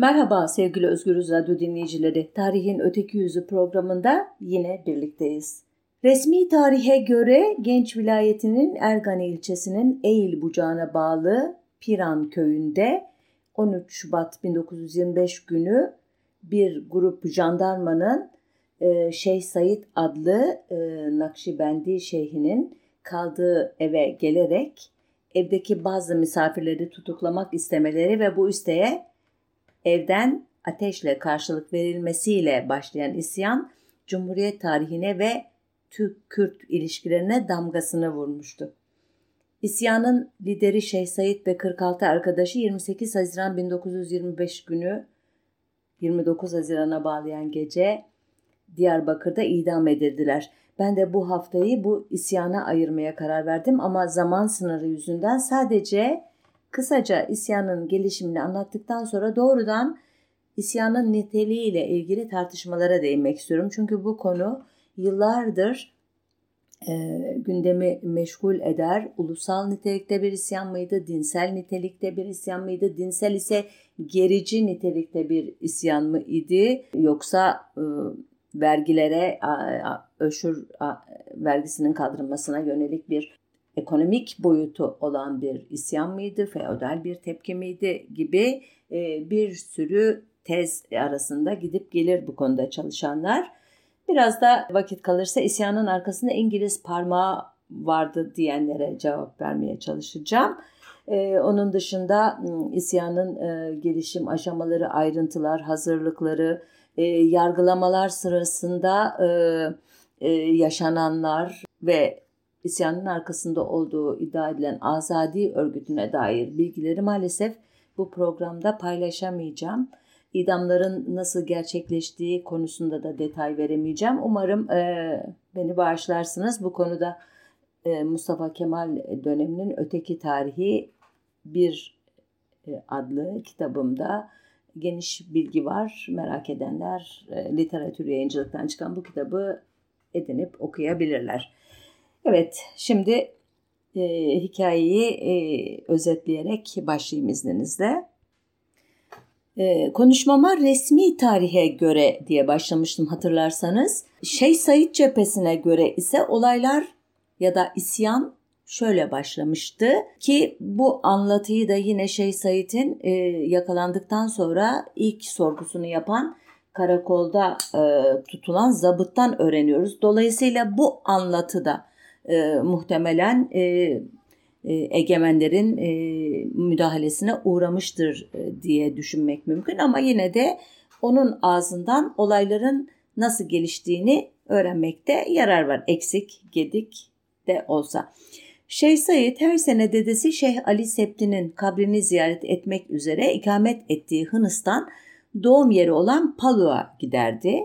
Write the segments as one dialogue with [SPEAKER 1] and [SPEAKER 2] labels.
[SPEAKER 1] Merhaba sevgili Özgürüz Radyo dinleyicileri. Tarihin Öteki Yüzü programında yine birlikteyiz. Resmi tarihe göre Genç vilayetinin Ergane ilçesinin Eğil bucağına bağlı Piran köyünde 13 Şubat 1925 günü bir grup jandarmanın e, Şeyh Said adlı e, Nakşibendi şeyhinin kaldığı eve gelerek evdeki bazı misafirleri tutuklamak istemeleri ve bu isteğe evden ateşle karşılık verilmesiyle başlayan isyan Cumhuriyet tarihine ve Türk-Kürt ilişkilerine damgasını vurmuştu. İsyanın lideri Şeyh Said ve 46 arkadaşı 28 Haziran 1925 günü 29 Haziran'a bağlayan gece Diyarbakır'da idam edildiler. Ben de bu haftayı bu isyana ayırmaya karar verdim ama zaman sınırı yüzünden sadece kısaca isyanın gelişimini anlattıktan sonra doğrudan isyanın niteliğiyle ilgili tartışmalara değinmek istiyorum. Çünkü bu konu yıllardır e, gündemi meşgul eder. Ulusal nitelikte bir isyan mıydı? Dinsel nitelikte bir isyan mıydı? Dinsel ise gerici nitelikte bir isyan mı idi? Yoksa e, vergilere, öşür vergisinin kaldırılmasına yönelik bir ekonomik boyutu olan bir isyan mıydı, feodal bir tepki miydi gibi e, bir sürü tez arasında gidip gelir bu konuda çalışanlar. Biraz da vakit kalırsa isyanın arkasında İngiliz parmağı vardı diyenlere cevap vermeye çalışacağım. Ee, onun dışında isyanın e, gelişim aşamaları, ayrıntılar, hazırlıkları, e, yargılamalar sırasında e, e, yaşananlar ve isyanın arkasında olduğu iddia edilen Azadi örgütüne dair bilgileri maalesef bu programda paylaşamayacağım. İdamların nasıl gerçekleştiği konusunda da detay veremeyeceğim. Umarım e, beni bağışlarsınız. Bu konuda e, Mustafa Kemal döneminin öteki tarihi bir e, adlı kitabımda geniş bilgi var. Merak edenler e, literatür yayıncılıktan çıkan bu kitabı edinip okuyabilirler. Evet, şimdi e, hikayeyi e, özetleyerek başlayayım izninizle. E, konuşmama resmi tarihe göre diye başlamıştım hatırlarsanız. Şeyh Said cephesine göre ise olaylar ya da isyan şöyle başlamıştı ki bu anlatıyı da yine Şeyh Said'in e, yakalandıktan sonra ilk sorgusunu yapan karakolda e, tutulan zabıttan öğreniyoruz. Dolayısıyla bu anlatıda e, muhtemelen e, e, egemenlerin e, müdahalesine uğramıştır e, diye düşünmek mümkün ama yine de onun ağzından olayların nasıl geliştiğini öğrenmekte yarar var. Eksik, gedik de olsa. Şeyh Said her sene dedesi Şeyh Ali Septi'nin kabrini ziyaret etmek üzere ikamet ettiği Hınıstan doğum yeri olan Palu'a giderdi.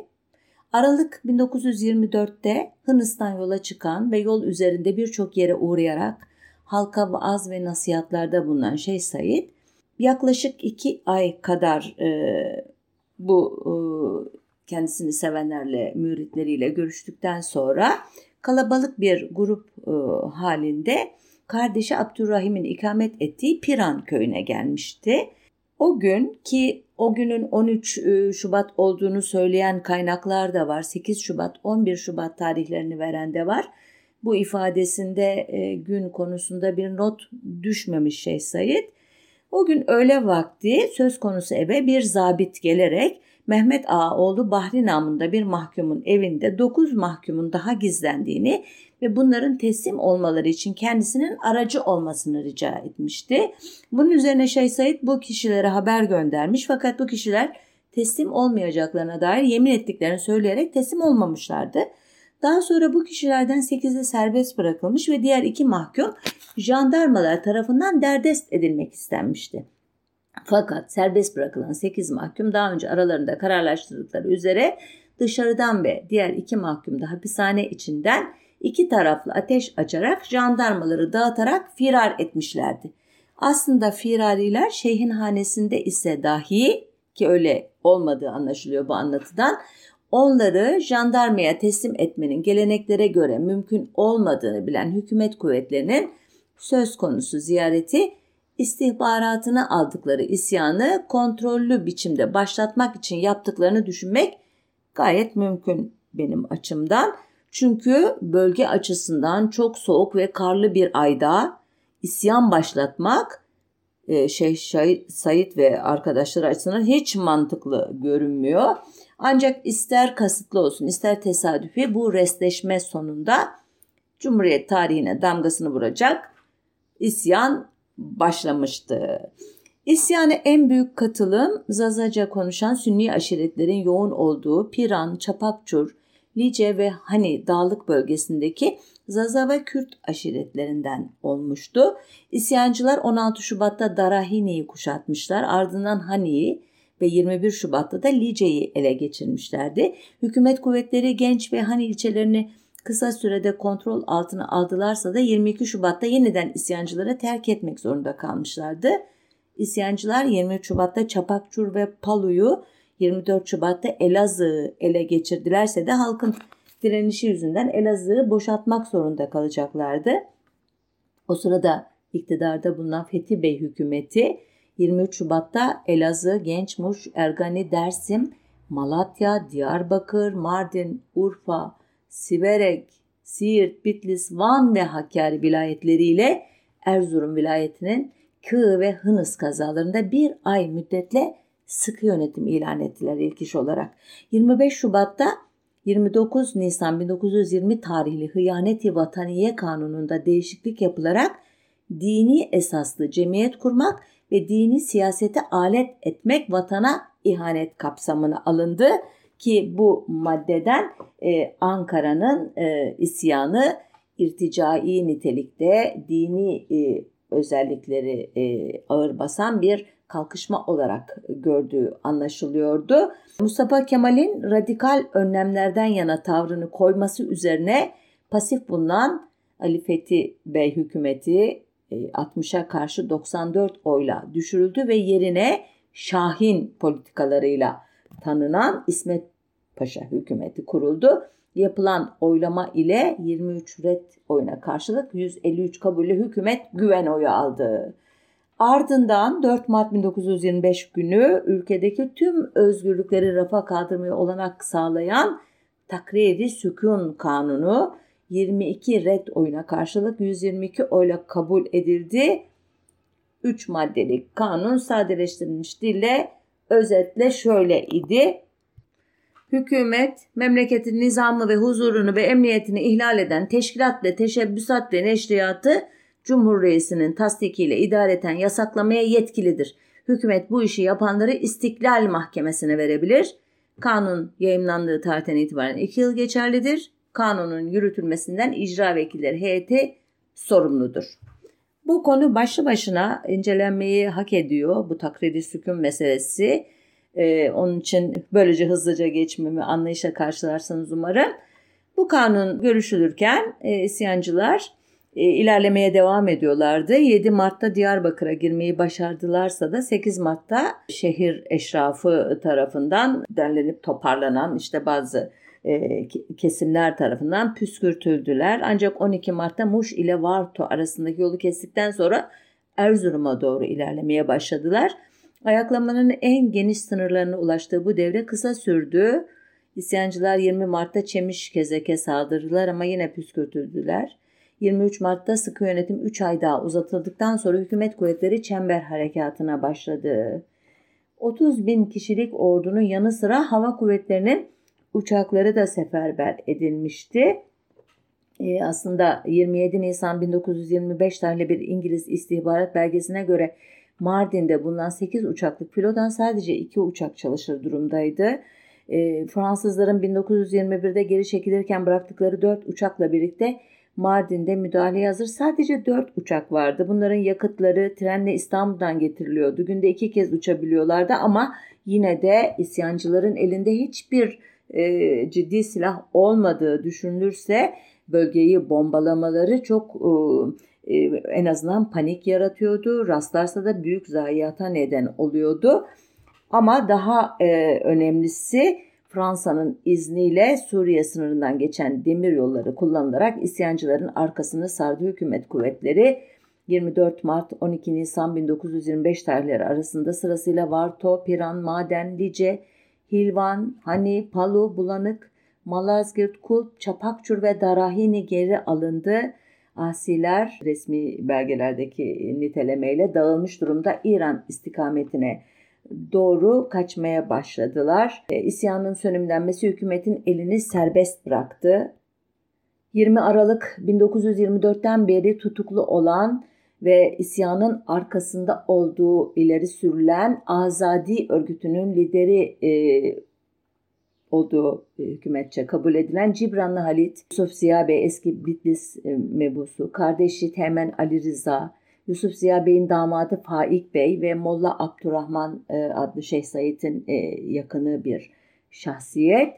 [SPEAKER 1] Aralık 1924'te Hınıstan yola çıkan ve yol üzerinde birçok yere uğrayarak halka vaaz ve nasihatlarda bulunan Şeyh Said yaklaşık iki ay kadar e, bu e, kendisini sevenlerle, müritleriyle görüştükten sonra kalabalık bir grup e, halinde kardeşi Abdurrahim'in ikamet ettiği Piran köyüne gelmişti. O gün ki o günün 13 e, Şubat olduğunu söyleyen kaynaklar da var. 8 Şubat, 11 Şubat tarihlerini veren de var. Bu ifadesinde e, gün konusunda bir not düşmemiş Şeyh Said. O gün öğle vakti söz konusu eve bir zabit gelerek Mehmet Ağa oğlu Bahri namında bir mahkumun evinde 9 mahkumun daha gizlendiğini ve bunların teslim olmaları için kendisinin aracı olmasını rica etmişti. Bunun üzerine Şeyh Said bu kişilere haber göndermiş fakat bu kişiler teslim olmayacaklarına dair yemin ettiklerini söyleyerek teslim olmamışlardı. Daha sonra bu kişilerden 8'i serbest bırakılmış ve diğer iki mahkum jandarmalar tarafından derdest edilmek istenmişti. Fakat serbest bırakılan 8 mahkum daha önce aralarında kararlaştırdıkları üzere dışarıdan ve diğer iki mahkum da hapishane içinden iki taraflı ateş açarak jandarmaları dağıtarak firar etmişlerdi. Aslında firariler şeyhin hanesinde ise dahi ki öyle olmadığı anlaşılıyor bu anlatıdan onları jandarmaya teslim etmenin geleneklere göre mümkün olmadığını bilen hükümet kuvvetlerinin söz konusu ziyareti istihbaratını aldıkları isyanı kontrollü biçimde başlatmak için yaptıklarını düşünmek gayet mümkün benim açımdan. Çünkü bölge açısından çok soğuk ve karlı bir ayda isyan başlatmak e, şey Said ve arkadaşları açısından hiç mantıklı görünmüyor. Ancak ister kasıtlı olsun ister tesadüfi bu restleşme sonunda Cumhuriyet tarihine damgasını vuracak isyan başlamıştı. İsyana en büyük katılım Zazaca konuşan Sünni aşiretlerin yoğun olduğu Piran, Çapakçur, Lice ve Hani dağlık bölgesindeki Zaza ve Kürt aşiretlerinden olmuştu. İsyancılar 16 Şubat'ta Darahini'yi kuşatmışlar. Ardından Hani'yi ve 21 Şubat'ta da Lice'yi ele geçirmişlerdi. Hükümet kuvvetleri Genç ve Hani ilçelerini kısa sürede kontrol altına aldılarsa da 22 Şubat'ta yeniden isyancıları terk etmek zorunda kalmışlardı. İsyancılar 23 Şubat'ta Çapakçur ve Palu'yu 24 Şubat'ta Elazığ'ı ele geçirdilerse de halkın direnişi yüzünden Elazığ'ı boşaltmak zorunda kalacaklardı. O sırada iktidarda bulunan Fethi Bey hükümeti 23 Şubat'ta Elazığ, Gençmuş, Ergani, Dersim, Malatya, Diyarbakır, Mardin, Urfa, Siverek, Siirt, Bitlis, Van ve Hakkari vilayetleriyle Erzurum vilayetinin Kığ ve Hınıs kazalarında bir ay müddetle sıkı yönetim ilan ettiler ilk iş olarak. 25 Şubat'ta 29 Nisan 1920 tarihli Hıyaneti Vataniye Kanunu'nda değişiklik yapılarak dini esaslı cemiyet kurmak ve dini siyasete alet etmek vatana ihanet kapsamına alındı ki bu maddeden e, Ankara'nın e, isyanı irticai nitelikte dini e, özellikleri e, ağır basan bir kalkışma olarak gördüğü anlaşılıyordu. Mustafa Kemal'in radikal önlemlerden yana tavrını koyması üzerine pasif bulunan Ali Fethi Bey hükümeti 60'a e, karşı 94 oyla düşürüldü ve yerine Şahin politikalarıyla tanınan İsmet Paşa hükümeti kuruldu. Yapılan oylama ile 23 red oyuna karşılık 153 kabullü hükümet güven oyu aldı. Ardından 4 Mart 1925 günü ülkedeki tüm özgürlükleri rafa kaldırmaya olanak sağlayan Takriri Sükun Kanunu 22 red oyuna karşılık 122 oyla kabul edildi. 3 maddelik kanun sadeleştirilmiş dille özetle şöyle idi. Hükümet, memleketin nizamı ve huzurunu ve emniyetini ihlal eden teşkilat ve teşebbüsat ve neşriyatı Cumhur Reisi'nin tasdikiyle idareten yasaklamaya yetkilidir. Hükümet bu işi yapanları istiklal mahkemesine verebilir. Kanun yayımlandığı tarihten itibaren 2 yıl geçerlidir. Kanunun yürütülmesinden icra vekilleri heyeti sorumludur. Bu konu başlı başına incelenmeyi hak ediyor bu takridi sükun meselesi. Ee, onun için böylece hızlıca geçmemi anlayışla karşılarsanız umarım. Bu kanun görüşülürken e, isyancılar ilerlemeye devam ediyorlardı. 7 Mart'ta Diyarbakır'a girmeyi başardılarsa da 8 Mart'ta şehir eşrafı tarafından derlenip toparlanan işte bazı e, kesimler tarafından püskürtüldüler. Ancak 12 Mart'ta Muş ile Varto arasındaki yolu kestikten sonra Erzurum'a doğru ilerlemeye başladılar. Ayaklamanın en geniş sınırlarına ulaştığı bu devre kısa sürdü. İsyancılar 20 Mart'ta Çemiş Kezek'e saldırdılar ama yine püskürtüldüler. 23 Mart'ta sıkı yönetim 3 ay daha uzatıldıktan sonra hükümet kuvvetleri çember harekatına başladı. 30 bin kişilik ordunun yanı sıra hava kuvvetlerinin uçakları da seferber edilmişti. Ee, aslında 27 Nisan 1925 tarihli bir İngiliz istihbarat belgesine göre Mardin'de bulunan 8 uçaklık filodan sadece 2 uçak çalışır durumdaydı. E, Fransızların 1921'de geri çekilirken bıraktıkları 4 uçakla birlikte Mardin'de müdahaleye hazır sadece 4 uçak vardı. Bunların yakıtları trenle İstanbul'dan getiriliyordu. Günde iki kez uçabiliyorlardı ama yine de isyancıların elinde hiçbir e, ciddi silah olmadığı düşünülürse bölgeyi bombalamaları çok e, e, en azından panik yaratıyordu. Rastlarsa da büyük zayiata neden oluyordu. Ama daha e, önemlisi Fransa'nın izniyle Suriye sınırından geçen demir yolları kullanılarak isyancıların arkasını sardı hükümet kuvvetleri 24 Mart 12 Nisan 1925 tarihleri arasında sırasıyla Varto, Piran, Maden, Lice, Hilvan, Hani, Palu, Bulanık, Malazgirt, Kulp, Çapakçur ve Darahini geri alındı. Asiler resmi belgelerdeki nitelemeyle dağılmış durumda İran istikametine doğru kaçmaya başladılar. E, isyanın sönümlenmesi hükümetin elini serbest bıraktı. 20 Aralık 1924'ten beri tutuklu olan ve isyanın arkasında olduğu ileri sürülen Azadi örgütünün lideri e, olduğu e, hükümetçe kabul edilen Cibranlı Halit, Yusuf Ziya Bey eski Bitlis e, mebusu, kardeşi Temen Ali Rıza, Yusuf Ziya Bey'in damadı Faik Bey ve Molla Abdurrahman e, adlı Şeyh Said'in e, yakını bir şahsiyet.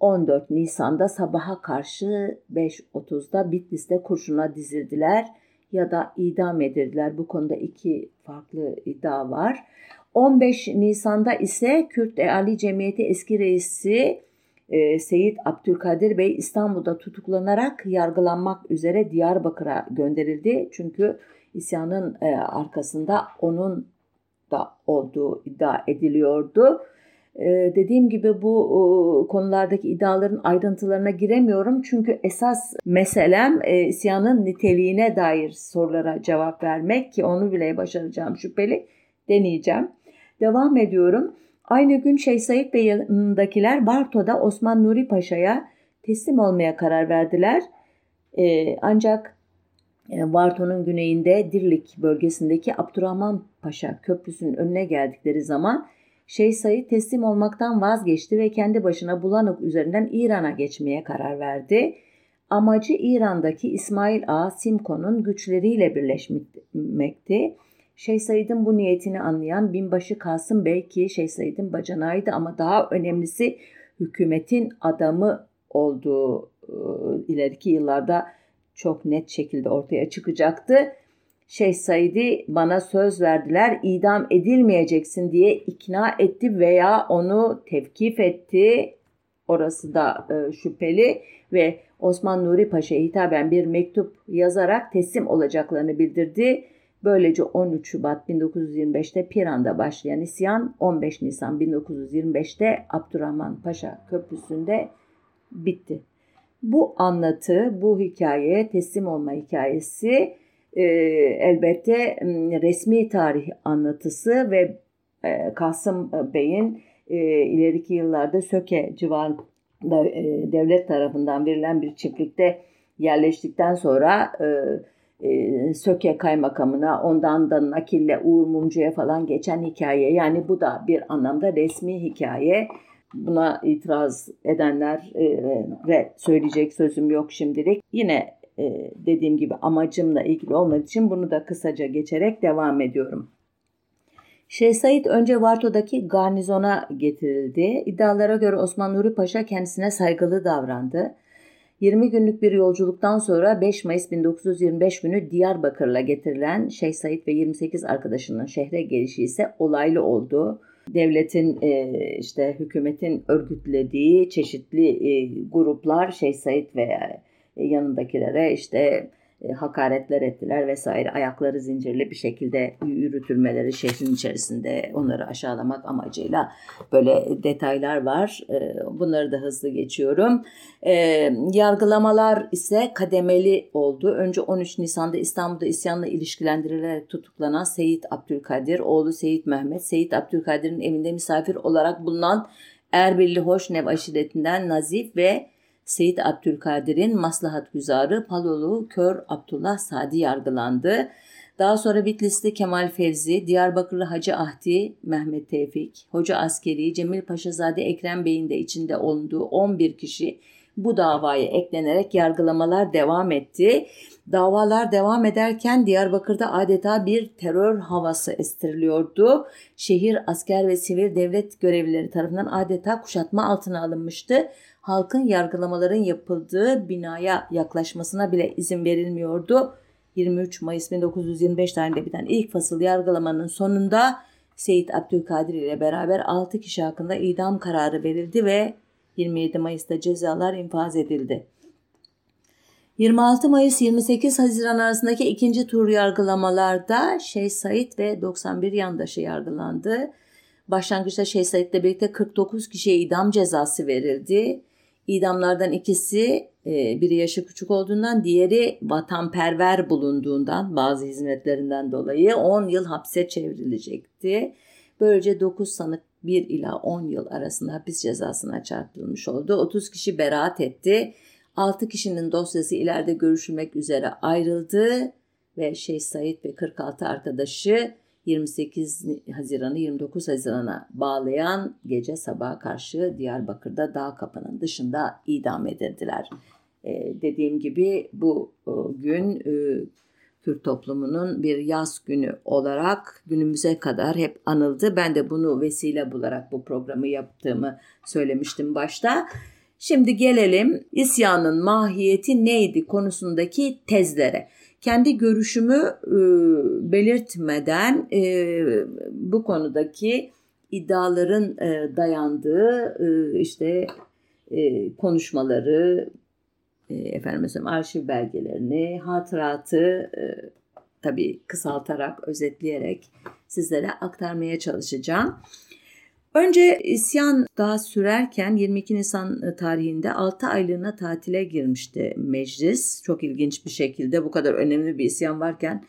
[SPEAKER 1] 14 Nisan'da sabaha karşı 5.30'da Bitlis'te kurşuna dizildiler ya da idam edildiler. Bu konuda iki farklı iddia var. 15 Nisan'da ise Kürt Ali Cemiyeti eski reisi e, Seyit Abdülkadir Bey İstanbul'da tutuklanarak yargılanmak üzere Diyarbakır'a gönderildi. Çünkü isyanın e, arkasında onun da olduğu iddia ediliyordu. Ee, dediğim gibi bu konulardaki iddiaların ayrıntılarına giremiyorum. Çünkü esas meselem e, isyanın niteliğine dair sorulara cevap vermek ki onu bile başaracağım şüpheli deneyeceğim. Devam ediyorum. Aynı gün Şeyh Said Bey yanındakiler Barto'da Osman Nuri Paşa'ya teslim olmaya karar verdiler. Ee, ancak e, Barto'nun güneyinde Dirlik bölgesindeki Abdurrahman Paşa Köprüsü'nün önüne geldikleri zaman Şeyh Said teslim olmaktan vazgeçti ve kendi başına Bulanık üzerinden İran'a geçmeye karar verdi. Amacı İran'daki İsmail Ağa Simko'nun güçleriyle birleşmekti. Şeyh Said'in bu niyetini anlayan binbaşı Kasım Bey ki Şeyh Said'in bacanağıydı ama daha önemlisi hükümetin adamı olduğu e, ileriki yıllarda çok net şekilde ortaya çıkacaktı. Şeyh Said'i bana söz verdiler idam edilmeyeceksin diye ikna etti veya onu tevkif etti. Orası da e, şüpheli ve Osman Nuri Paşa'ya hitaben bir mektup yazarak teslim olacaklarını bildirdi. Böylece 13 Şubat 1925'te Piran'da başlayan isyan 15 Nisan 1925'te Abdurrahman Paşa Köprüsü'nde bitti. Bu anlatı, bu hikaye, teslim olma hikayesi e, elbette resmi tarih anlatısı ve e, Kasım Bey'in e, ileriki yıllarda Söke civarında e, devlet tarafından verilen bir çiftlikte yerleştikten sonra e, e, Söke kaymakamına ondan da nakille Uğur Mumcu'ya falan geçen hikaye. Yani bu da bir anlamda resmi hikaye. Buna itiraz edenler ve söyleyecek sözüm yok şimdilik. Yine e, dediğim gibi amacımla ilgili olmadığı için bunu da kısaca geçerek devam ediyorum. Şeyh Said önce Varto'daki garnizona getirildi. İddialara göre Osman Nuri Paşa kendisine saygılı davrandı. 20 günlük bir yolculuktan sonra 5 Mayıs 1925 günü Diyarbakır'la getirilen Şeyh Said ve 28 arkadaşının şehre gelişi ise olaylı oldu. Devletin e, işte hükümetin örgütlediği çeşitli e, gruplar Şeyh Said ve yanındakilere işte e, hakaretler ettiler vesaire ayakları zincirli bir şekilde yürütülmeleri şehrin içerisinde onları aşağılamak amacıyla böyle detaylar var. E, bunları da hızlı geçiyorum. Yargılamalar ise kademeli oldu. Önce 13 Nisan'da İstanbul'da isyanla ilişkilendirilerek tutuklanan Seyit Abdülkadir, oğlu Seyit Mehmet, Seyit Abdülkadir'in evinde misafir olarak bulunan Erbilli Hoşnev aşiretinden Nazif ve Seyit Abdülkadir'in maslahat güzarı Palolu Kör Abdullah Sadi yargılandı. Daha sonra Bitlis'te Kemal Fevzi, Diyarbakırlı Hacı Ahdi, Mehmet Tevfik, Hoca Askeri, Cemil Paşazade Ekrem Bey'in de içinde olduğu 11 kişi bu davaya eklenerek yargılamalar devam etti. Davalar devam ederken Diyarbakır'da adeta bir terör havası estiriliyordu. Şehir asker ve sivil devlet görevlileri tarafından adeta kuşatma altına alınmıştı halkın yargılamaların yapıldığı binaya yaklaşmasına bile izin verilmiyordu. 23 Mayıs 1925 tarihinde biten ilk fasıl yargılamanın sonunda Seyit Abdülkadir ile beraber 6 kişi hakkında idam kararı verildi ve 27 Mayıs'ta cezalar infaz edildi. 26 Mayıs 28 Haziran arasındaki ikinci tur yargılamalarda Şeyh Said ve 91 yandaşı yargılandı. Başlangıçta Şeyh Said'le birlikte 49 kişiye idam cezası verildi. İdamlardan ikisi e, biri yaşı küçük olduğundan diğeri vatanperver bulunduğundan bazı hizmetlerinden dolayı 10 yıl hapse çevrilecekti. Böylece 9 sanık 1 ila 10 yıl arasında hapis cezasına çarptırılmış oldu. 30 kişi beraat etti. 6 kişinin dosyası ileride görüşülmek üzere ayrıldı ve Şeyh Said ve 46 arkadaşı 28 Haziran'ı 29 Haziran'a bağlayan gece sabaha karşı Diyarbakır'da dağ kapının dışında idam edildiler. Ee, dediğim gibi bu o, gün e, Kürt toplumunun bir yaz günü olarak günümüze kadar hep anıldı. Ben de bunu vesile bularak bu programı yaptığımı söylemiştim başta. Şimdi gelelim isyanın mahiyeti neydi konusundaki tezlere. Kendi görüşümü e, belirtmeden e, bu konudaki iddiaların e, dayandığı e, işte e, konuşmaları, e, efendim mesela arşiv belgelerini, hatıratı e, tabii kısaltarak, özetleyerek sizlere aktarmaya çalışacağım. Önce isyan daha sürerken 22 Nisan tarihinde 6 aylığına tatile girmişti meclis. Çok ilginç bir şekilde bu kadar önemli bir isyan varken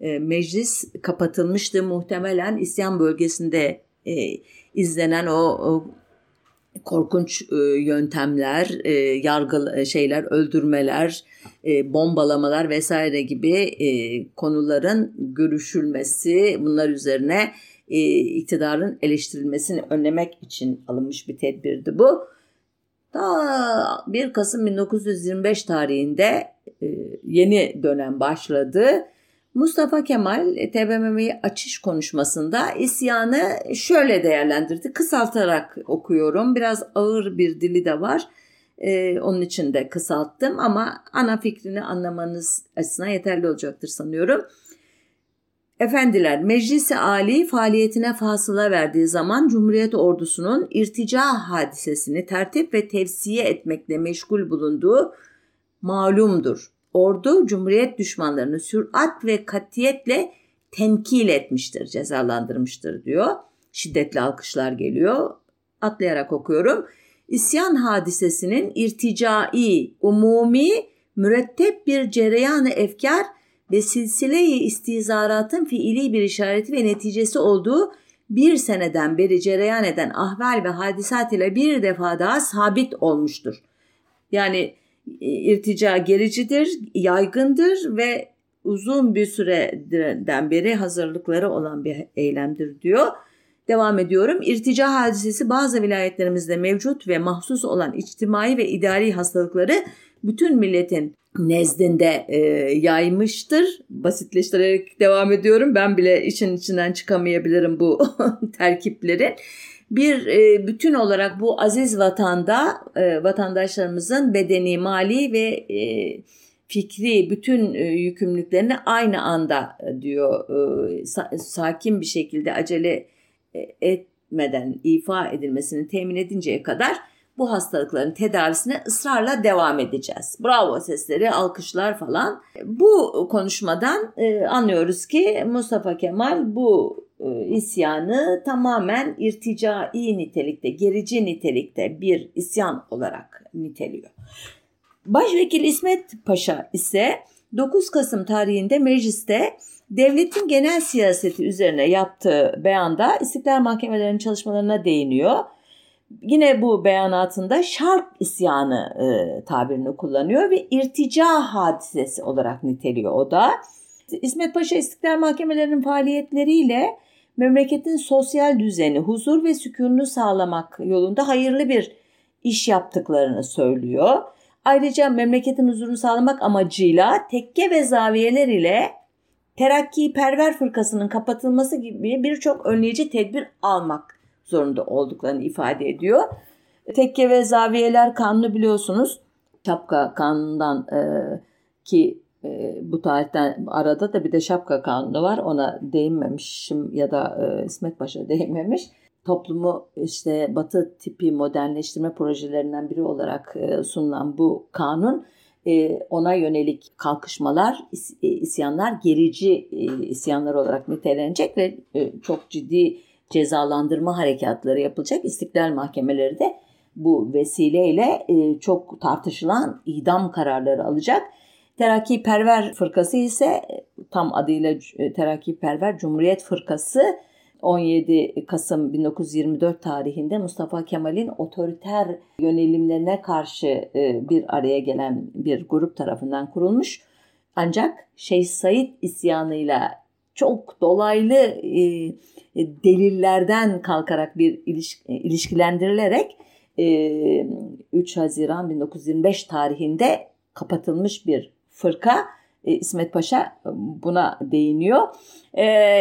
[SPEAKER 1] e, meclis kapatılmıştı. Muhtemelen isyan bölgesinde e, izlenen o, o korkunç e, yöntemler, e, yargı e, şeyler, öldürmeler, e, bombalamalar vesaire gibi e, konuların görüşülmesi, bunlar üzerine e, iktidarın eleştirilmesini önlemek için alınmış bir tedbirdi bu. Daha 1 Kasım 1925 tarihinde e, yeni dönem başladı. Mustafa Kemal e, TBMM'yi açış konuşmasında isyanı şöyle değerlendirdi. Kısaltarak okuyorum. Biraz ağır bir dili de var. Ee, onun için de kısalttım ama ana fikrini anlamanız açısından yeterli olacaktır sanıyorum. Efendiler, Meclisi Ali faaliyetine fasıla verdiği zaman Cumhuriyet ordusunun irtica hadisesini tertip ve tevsiye etmekle meşgul bulunduğu malumdur. Ordu Cumhuriyet düşmanlarını sürat ve katiyetle tenkil etmiştir, cezalandırmıştır diyor. Şiddetli alkışlar geliyor. Atlayarak okuyorum. İsyan hadisesinin irticai, umumi, mürettep bir cereyanı efkar ve silsile-i istizaratın fiili bir işareti ve neticesi olduğu bir seneden beri cereyan eden ahval ve hadisat ile bir defa daha sabit olmuştur. Yani e, irtica gericidir, yaygındır ve uzun bir süreden beri hazırlıkları olan bir eylemdir diyor. Devam ediyorum. İrtica hadisesi bazı vilayetlerimizde mevcut ve mahsus olan içtimai ve idari hastalıkları bütün milletin nezdinde e, yaymıştır. Basitleştirerek devam ediyorum. Ben bile için içinden çıkamayabilirim bu terkipleri. Bir e, bütün olarak bu aziz vatanda e, vatandaşlarımızın bedeni, mali ve e, fikri bütün e, yükümlülüklerini aynı anda e, diyor e, sa- sakin bir şekilde acele e, etmeden ifa edilmesini temin edinceye kadar bu hastalıkların tedavisine ısrarla devam edeceğiz. Bravo sesleri, alkışlar falan. Bu konuşmadan e, anlıyoruz ki Mustafa Kemal bu e, isyanı tamamen irticai nitelikte, gerici nitelikte bir isyan olarak niteliyor. Başvekil İsmet Paşa ise 9 Kasım tarihinde mecliste devletin genel siyaseti üzerine yaptığı beyanda İstiklal Mahkemelerinin çalışmalarına değiniyor yine bu beyanatında şark isyanı e, tabirini kullanıyor ve irtica hadisesi olarak niteliyor o da. İsmet Paşa İstiklal Mahkemelerinin faaliyetleriyle memleketin sosyal düzeni, huzur ve sükununu sağlamak yolunda hayırlı bir iş yaptıklarını söylüyor. Ayrıca memleketin huzurunu sağlamak amacıyla tekke ve zaviyeler ile terakki perver fırkasının kapatılması gibi birçok önleyici tedbir almak zorunda olduklarını ifade ediyor. Tekke ve zaviyeler kanunu biliyorsunuz. Şapka kanunundan e, ki e, bu tarihten arada da bir de şapka kanunu var. Ona değinmemişim ya da e, İsmet Paşa değinmemiş. Toplumu işte batı tipi modernleştirme projelerinden biri olarak e, sunulan bu kanun e, ona yönelik kalkışmalar, e, isyanlar gerici isyanlar olarak nitelenecek ve çok ciddi cezalandırma harekatları yapılacak. İstiklal mahkemeleri de bu vesileyle çok tartışılan idam kararları alacak. Terakki Perver Fırkası ise tam adıyla Terakki Perver Cumhuriyet Fırkası 17 Kasım 1924 tarihinde Mustafa Kemal'in otoriter yönelimlerine karşı e, bir araya gelen bir grup tarafından kurulmuş. Ancak Şeyh Said isyanıyla çok dolaylı e, delillerden kalkarak bir ilişkilendirilerek 3 e, Haziran 1925 tarihinde kapatılmış bir fırka. İsmet Paşa buna değiniyor.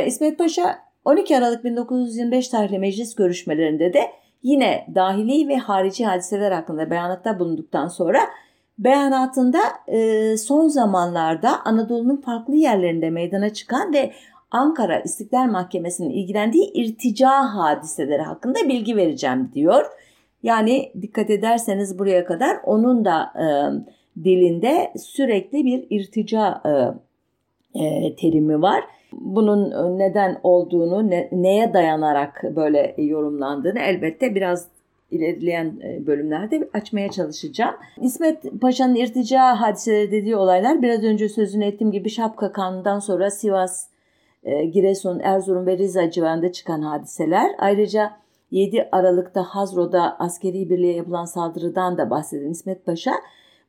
[SPEAKER 1] İsmet Paşa 12 Aralık 1925 tarihli meclis görüşmelerinde de yine dahili ve harici hadiseler hakkında beyanatta bulunduktan sonra beyanatında e, son zamanlarda Anadolu'nun farklı yerlerinde meydana çıkan ve Ankara İstiklal Mahkemesi'nin ilgilendiği irtica hadiseleri hakkında bilgi vereceğim diyor. Yani dikkat ederseniz buraya kadar onun da e, dilinde sürekli bir irtica e, e, terimi var bunun e, neden olduğunu, ne, neye dayanarak böyle yorumlandığını elbette biraz ilerleyen e, bölümlerde açmaya çalışacağım. İsmet Paşa'nın irtica hadiseleri dediği olaylar biraz önce sözünü ettiğim gibi Şapka Kanı'ndan sonra Sivas, e, Giresun, Erzurum ve Rize civarında çıkan hadiseler. Ayrıca 7 Aralık'ta Hazro'da askeri birliğe yapılan saldırıdan da bahseden İsmet Paşa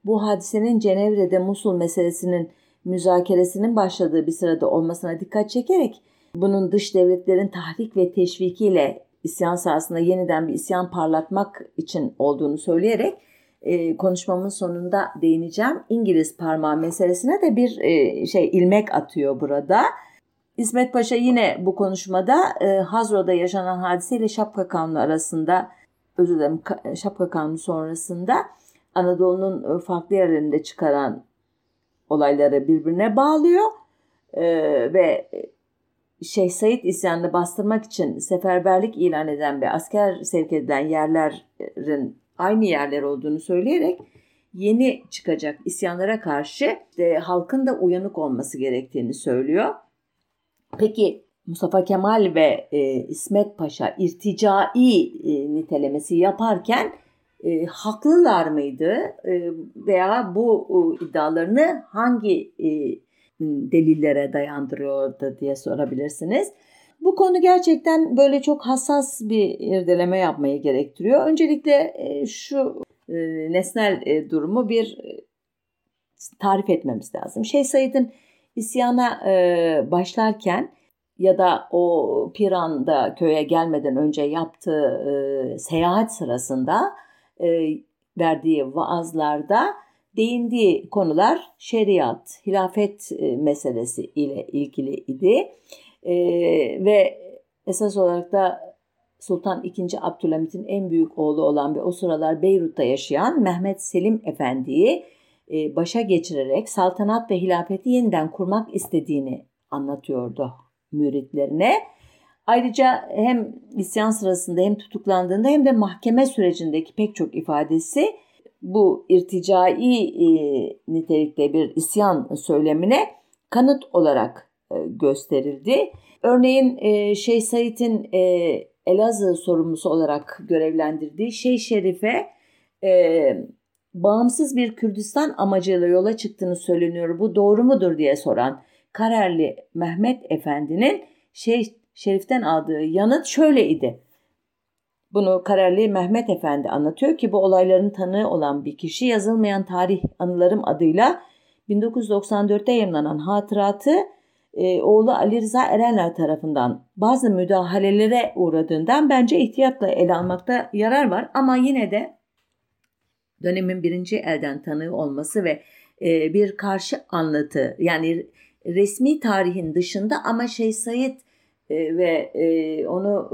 [SPEAKER 1] bu hadisenin Cenevre'de Musul meselesinin müzakeresinin başladığı bir sırada olmasına dikkat çekerek bunun dış devletlerin tahrik ve teşvikiyle isyan sahasında yeniden bir isyan parlatmak için olduğunu söyleyerek e, konuşmamın sonunda değineceğim. İngiliz parmağı meselesine de bir e, şey ilmek atıyor burada. İsmet Paşa yine bu konuşmada e, Hazro'da yaşanan hadiseyle Şapka Kanunu arasında özür dilerim Şapka Kanunu sonrasında Anadolu'nun e, farklı yerlerinde çıkaran olayları birbirine bağlıyor e, ve Şeyh Said isyanını bastırmak için seferberlik ilan eden ve asker sevk edilen yerlerin aynı yerler olduğunu söyleyerek yeni çıkacak isyanlara karşı de, halkın da uyanık olması gerektiğini söylüyor. Peki Mustafa Kemal ve e, İsmet Paşa irticai e, nitelemesi yaparken e, haklılar mıydı e, veya bu e, iddialarını hangi e, delillere dayandırıyordu diye sorabilirsiniz. Bu konu gerçekten böyle çok hassas bir irdeleme yapmayı gerektiriyor. Öncelikle e, şu e, nesnel e, durumu bir e, tarif etmemiz lazım. Şeyh Said'in isyana e, başlarken ya da o Piran'da köye gelmeden önce yaptığı e, seyahat sırasında e, verdiği vaazlarda değindiği konular şeriat, hilafet e, meselesi ile ilgili idi. E, ve esas olarak da Sultan II. Abdülhamit'in en büyük oğlu olan ve o sıralar Beyrut'ta yaşayan Mehmet Selim Efendi'yi başa geçirerek saltanat ve hilafeti yeniden kurmak istediğini anlatıyordu müritlerine. Ayrıca hem isyan sırasında hem tutuklandığında hem de mahkeme sürecindeki pek çok ifadesi bu irticai e, nitelikte bir isyan söylemine kanıt olarak e, gösterildi. Örneğin e, Şeyh Said'in e, Elazığ sorumlusu olarak görevlendirdiği Şeyh Şerif'e e, bağımsız bir Kürdistan amacıyla yola çıktığını söyleniyor. Bu doğru mudur diye soran Karerli Mehmet Efendi'nin Şeyh Şerif'ten aldığı yanıt şöyleydi. Bunu Kararlı Mehmet Efendi anlatıyor ki bu olayların tanığı olan bir kişi yazılmayan tarih anılarım adıyla 1994'te yayınlanan hatıratı e, oğlu Ali Rıza Erenler tarafından bazı müdahalelere uğradığından bence ihtiyatla ele almakta yarar var. Ama yine de dönemin birinci elden tanığı olması ve e, bir karşı anlatı yani resmi tarihin dışında ama Şeyh Said e, ve e, onu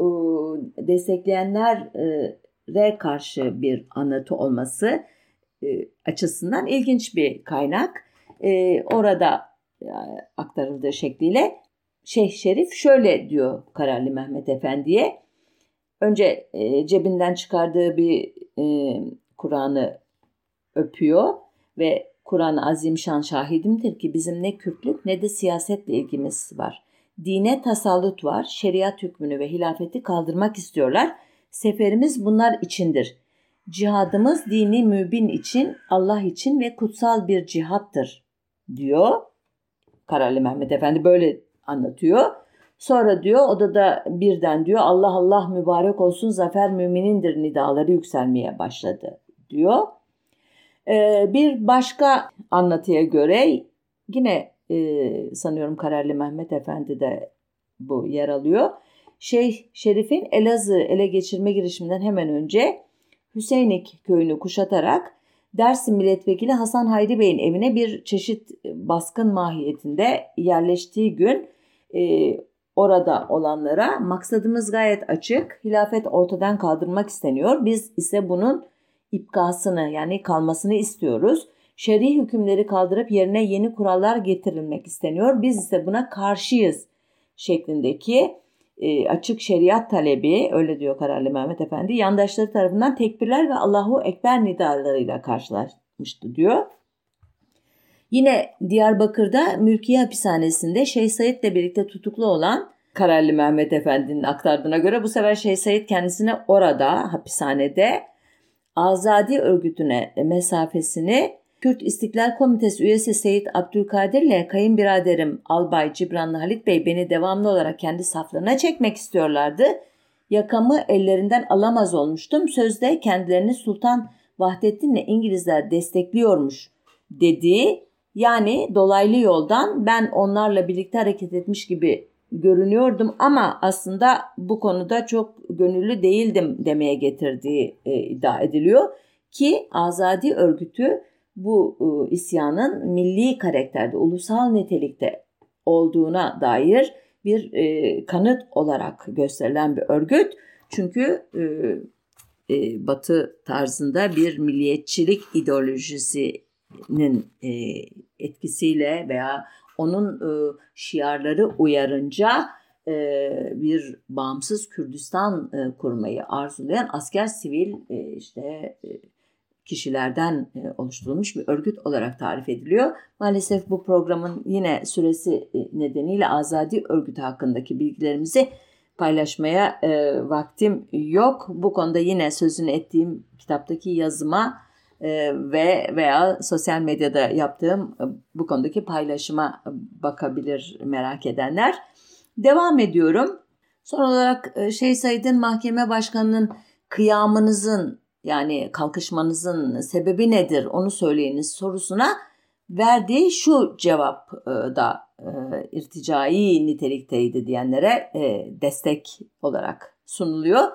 [SPEAKER 1] e, destekleyenlere karşı bir anlatı olması açısından ilginç bir kaynak. Orada aktarıldığı şekliyle Şeyh Şerif şöyle diyor Kararlı Mehmet Efendi'ye. Önce cebinden çıkardığı bir Kur'an'ı öpüyor ve Kur'an-ı Azimşan şahidimdir ki bizim ne Kürtlük ne de siyasetle ilgimiz var. Dine tasallut var, şeriat hükmünü ve hilafeti kaldırmak istiyorlar. Seferimiz bunlar içindir. Cihadımız dini mübin için, Allah için ve kutsal bir cihattır diyor. Kararlı Mehmet Efendi böyle anlatıyor. Sonra diyor odada birden diyor Allah Allah mübarek olsun zafer müminindir nidaları yükselmeye başladı diyor. Ee, bir başka anlatıya göre yine e, sanıyorum Kararlı Mehmet Efendi de bu yer alıyor. Şeyh Şerif'in Elazığ ele geçirme girişiminden hemen önce Hüseynik köyünü kuşatarak Dersim Milletvekili Hasan Hayri Bey'in evine bir çeşit baskın mahiyetinde yerleştiği gün e, orada olanlara maksadımız gayet açık. Hilafet ortadan kaldırmak isteniyor. Biz ise bunun ipkasını yani kalmasını istiyoruz. Şer'i hükümleri kaldırıp yerine yeni kurallar getirilmek isteniyor. Biz ise buna karşıyız şeklindeki e, açık şeriat talebi öyle diyor Kararlı Mehmet Efendi yandaşları tarafından tekbirler ve Allahu Ekber nidalarıyla karşılaşmıştı diyor. Yine Diyarbakır'da Mülkiye Hapishanesi'nde Şeyh Said'le birlikte tutuklu olan Kararlı Mehmet Efendi'nin aktardığına göre bu sefer Şeyh Said kendisine orada hapishanede Azadi örgütüne mesafesini Kürt İstiklal Komitesi üyesi Seyit Abdülkadir ile kayınbiraderim Albay Cibranlı Halit Bey beni devamlı olarak kendi saflarına çekmek istiyorlardı. Yakamı ellerinden alamaz olmuştum. Sözde kendilerini Sultan Vahdettin ile İngilizler destekliyormuş dediği yani dolaylı yoldan ben onlarla birlikte hareket etmiş gibi görünüyordum ama aslında bu konuda çok gönüllü değildim demeye getirdiği e, iddia ediliyor ki Azadi örgütü bu e, isyanın milli karakterde, ulusal nitelikte olduğuna dair bir e, kanıt olarak gösterilen bir örgüt. Çünkü e, e, Batı tarzında bir milliyetçilik ideolojisinin e, etkisiyle veya onun e, şiarları uyarınca e, bir bağımsız Kürdistan e, kurmayı arzulayan asker sivil e, işte e, kişilerden e, oluşturulmuş bir örgüt olarak tarif ediliyor. Maalesef bu programın yine süresi e, nedeniyle Azadi örgütü hakkındaki bilgilerimizi paylaşmaya e, vaktim yok. Bu konuda yine sözünü ettiğim kitaptaki yazıma e, ve veya sosyal medyada yaptığım e, bu konudaki paylaşıma bakabilir merak edenler. Devam ediyorum. Son olarak e, şey Said'in mahkeme başkanının kıyamınızın yani kalkışmanızın sebebi nedir onu söyleyiniz sorusuna verdiği şu cevap e, da e, irticai nitelikteydi diyenlere e, destek olarak sunuluyor.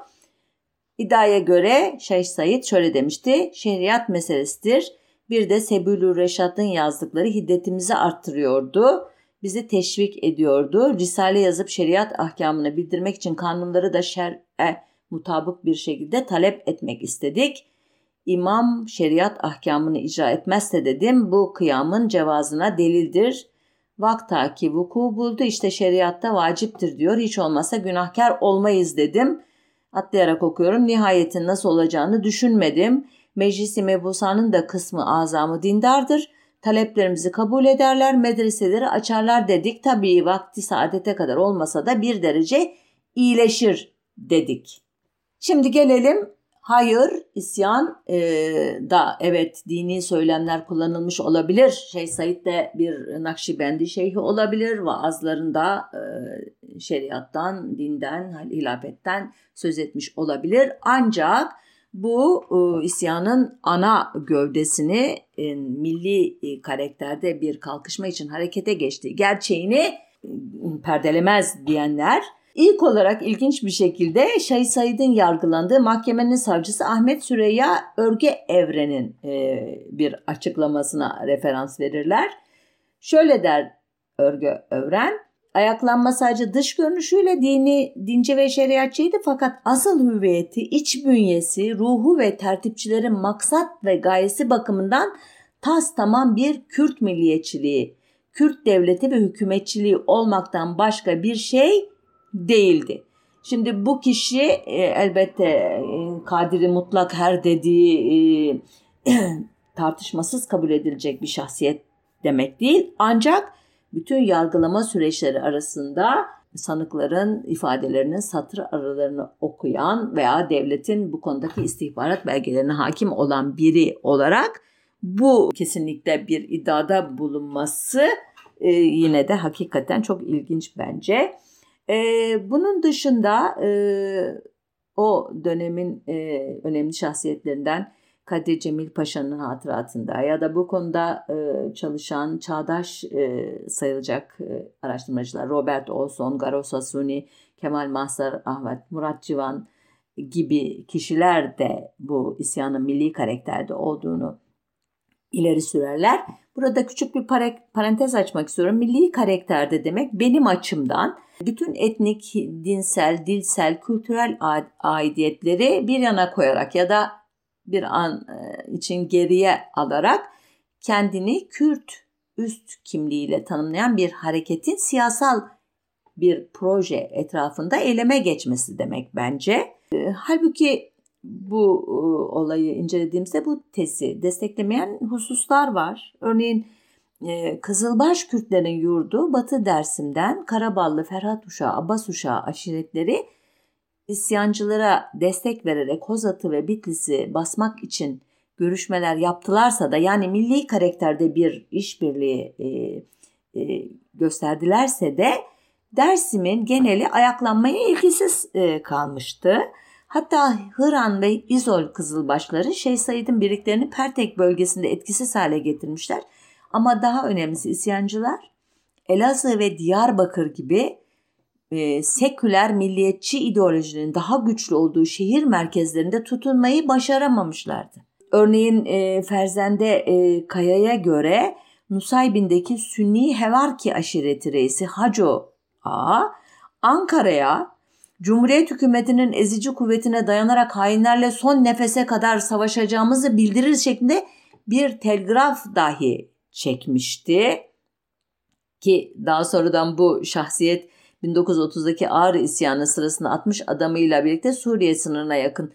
[SPEAKER 1] İddiaya göre Şeyh Said şöyle demişti. Şeriat meselesidir. Bir de Sebülü Reşat'ın yazdıkları hiddetimizi arttırıyordu. Bizi teşvik ediyordu. Risale yazıp şeriat ahkamını bildirmek için kanunları da şer'e mutabık bir şekilde talep etmek istedik. İmam şeriat ahkamını icra etmezse dedim bu kıyamın cevazına delildir. Vakta ki vuku buldu işte şeriatta vaciptir diyor. Hiç olmazsa günahkar olmayız dedim. Atlayarak okuyorum. Nihayetin nasıl olacağını düşünmedim. Meclisi mebusanın da kısmı azamı dindardır. Taleplerimizi kabul ederler, medreseleri açarlar dedik. Tabii vakti saadete kadar olmasa da bir derece iyileşir dedik. Şimdi gelelim hayır isyan e, da evet dini söylemler kullanılmış olabilir. Şeyh Said de bir Nakşibendi şeyhi olabilir. Vaazlarında e, şeriattan, dinden, hilafetten söz etmiş olabilir. Ancak bu e, isyanın ana gövdesini e, milli e, karakterde bir kalkışma için harekete geçtiği gerçeğini e, perdelemez diyenler İlk olarak ilginç bir şekilde Şahit Said'in yargılandığı mahkemenin savcısı Ahmet Süreyya Örge Evren'in e, bir açıklamasına referans verirler. Şöyle der Örge Evren, ayaklanma sadece dış görünüşüyle dini, dince ve şeriatçıydı fakat asıl hüviyeti, iç bünyesi, ruhu ve tertipçilerin maksat ve gayesi bakımından tas tamam bir Kürt milliyetçiliği, Kürt devleti ve hükümetçiliği olmaktan başka bir şey değildi. Şimdi bu kişi e, elbette e, kadiri mutlak her dediği e, tartışmasız kabul edilecek bir şahsiyet demek değil. Ancak bütün yargılama süreçleri arasında sanıkların ifadelerinin satır aralarını okuyan veya devletin bu konudaki istihbarat belgelerine hakim olan biri olarak bu kesinlikle bir iddiada bulunması e, yine de hakikaten çok ilginç bence. E, bunun dışında e, o dönemin e, önemli şahsiyetlerinden Kadir Cemil Paşa'nın hatıratında ya da bu konuda e, çalışan çağdaş e, sayılacak e, araştırmacılar Robert Olson, Garo Sasuni, Kemal Mahsar Ahmet, Murat Civan gibi kişiler de bu isyanın milli karakterde olduğunu ileri sürerler. Burada küçük bir parantez açmak istiyorum. Milli karakterde demek benim açımdan bütün etnik, dinsel, dilsel, kültürel aidiyetleri bir yana koyarak ya da bir an e, için geriye alarak kendini Kürt üst kimliğiyle tanımlayan bir hareketin siyasal bir proje etrafında eyleme geçmesi demek bence. E, halbuki bu e, olayı incelediğimizde bu tezi desteklemeyen hususlar var. Örneğin Kızılbaş Kürtlerin yurdu Batı Dersim'den Karaballı, Ferhat Uşağı, Abbas Uşağı aşiretleri isyancılara destek vererek Hozat'ı ve Bitlis'i basmak için görüşmeler yaptılarsa da yani milli karakterde bir işbirliği e, e, gösterdilerse de Dersim'in geneli ayaklanmaya ilgisiz e, kalmıştı. Hatta Hıran ve İzol Kızılbaşları Şeyh Said'in birliklerini Pertek bölgesinde etkisiz hale getirmişler. Ama daha önemlisi isyancılar Elazığ ve Diyarbakır gibi e, seküler milliyetçi ideolojinin daha güçlü olduğu şehir merkezlerinde tutunmayı başaramamışlardı. Örneğin e, Ferzende e, Kaya'ya göre Nusaybin'deki Sünni Hevarki aşireti reisi Haco Ağa Ankara'ya Cumhuriyet hükümetinin ezici kuvvetine dayanarak hainlerle son nefese kadar savaşacağımızı bildirir şeklinde bir telgraf dahi çekmişti. Ki daha sonradan bu şahsiyet 1930'daki Ağrı isyanı sırasında 60 adamıyla birlikte Suriye sınırına yakın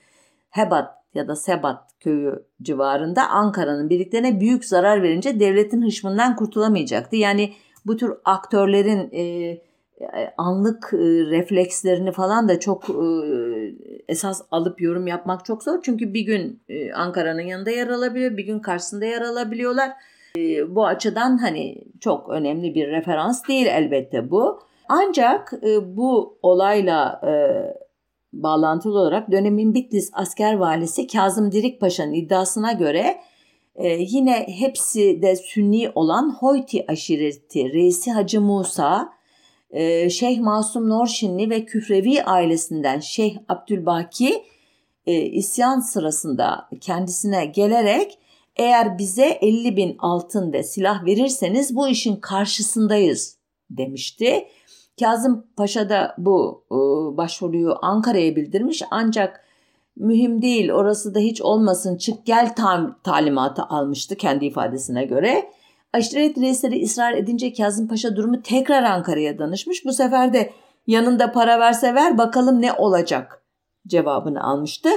[SPEAKER 1] Hebat ya da Sebat köyü civarında Ankara'nın birliklerine büyük zarar verince devletin hışmından kurtulamayacaktı. Yani bu tür aktörlerin e, anlık reflekslerini falan da çok esas alıp yorum yapmak çok zor. Çünkü bir gün Ankara'nın yanında yer alabiliyor, bir gün karşısında yer alabiliyorlar. Bu açıdan hani çok önemli bir referans değil elbette bu. Ancak bu olayla bağlantılı olarak dönemin Bitlis asker valisi Kazım Dirikpaşa'nın iddiasına göre yine hepsi de Sünni olan Hoyti aşireti reisi Hacı Musa, e, Şeyh Masum Norşinli ve Küfrevi ailesinden Şeyh Abdülbaki e, isyan sırasında kendisine gelerek eğer bize 50 bin altın ve silah verirseniz bu işin karşısındayız demişti. Kazım Paşa da bu e, başvuruyu Ankara'ya bildirmiş ancak mühim değil orası da hiç olmasın çık gel talimatı almıştı kendi ifadesine göre. Aşiret reisleri ısrar edince Kazım Paşa durumu tekrar Ankara'ya danışmış. Bu sefer de yanında para verse ver bakalım ne olacak cevabını almıştı.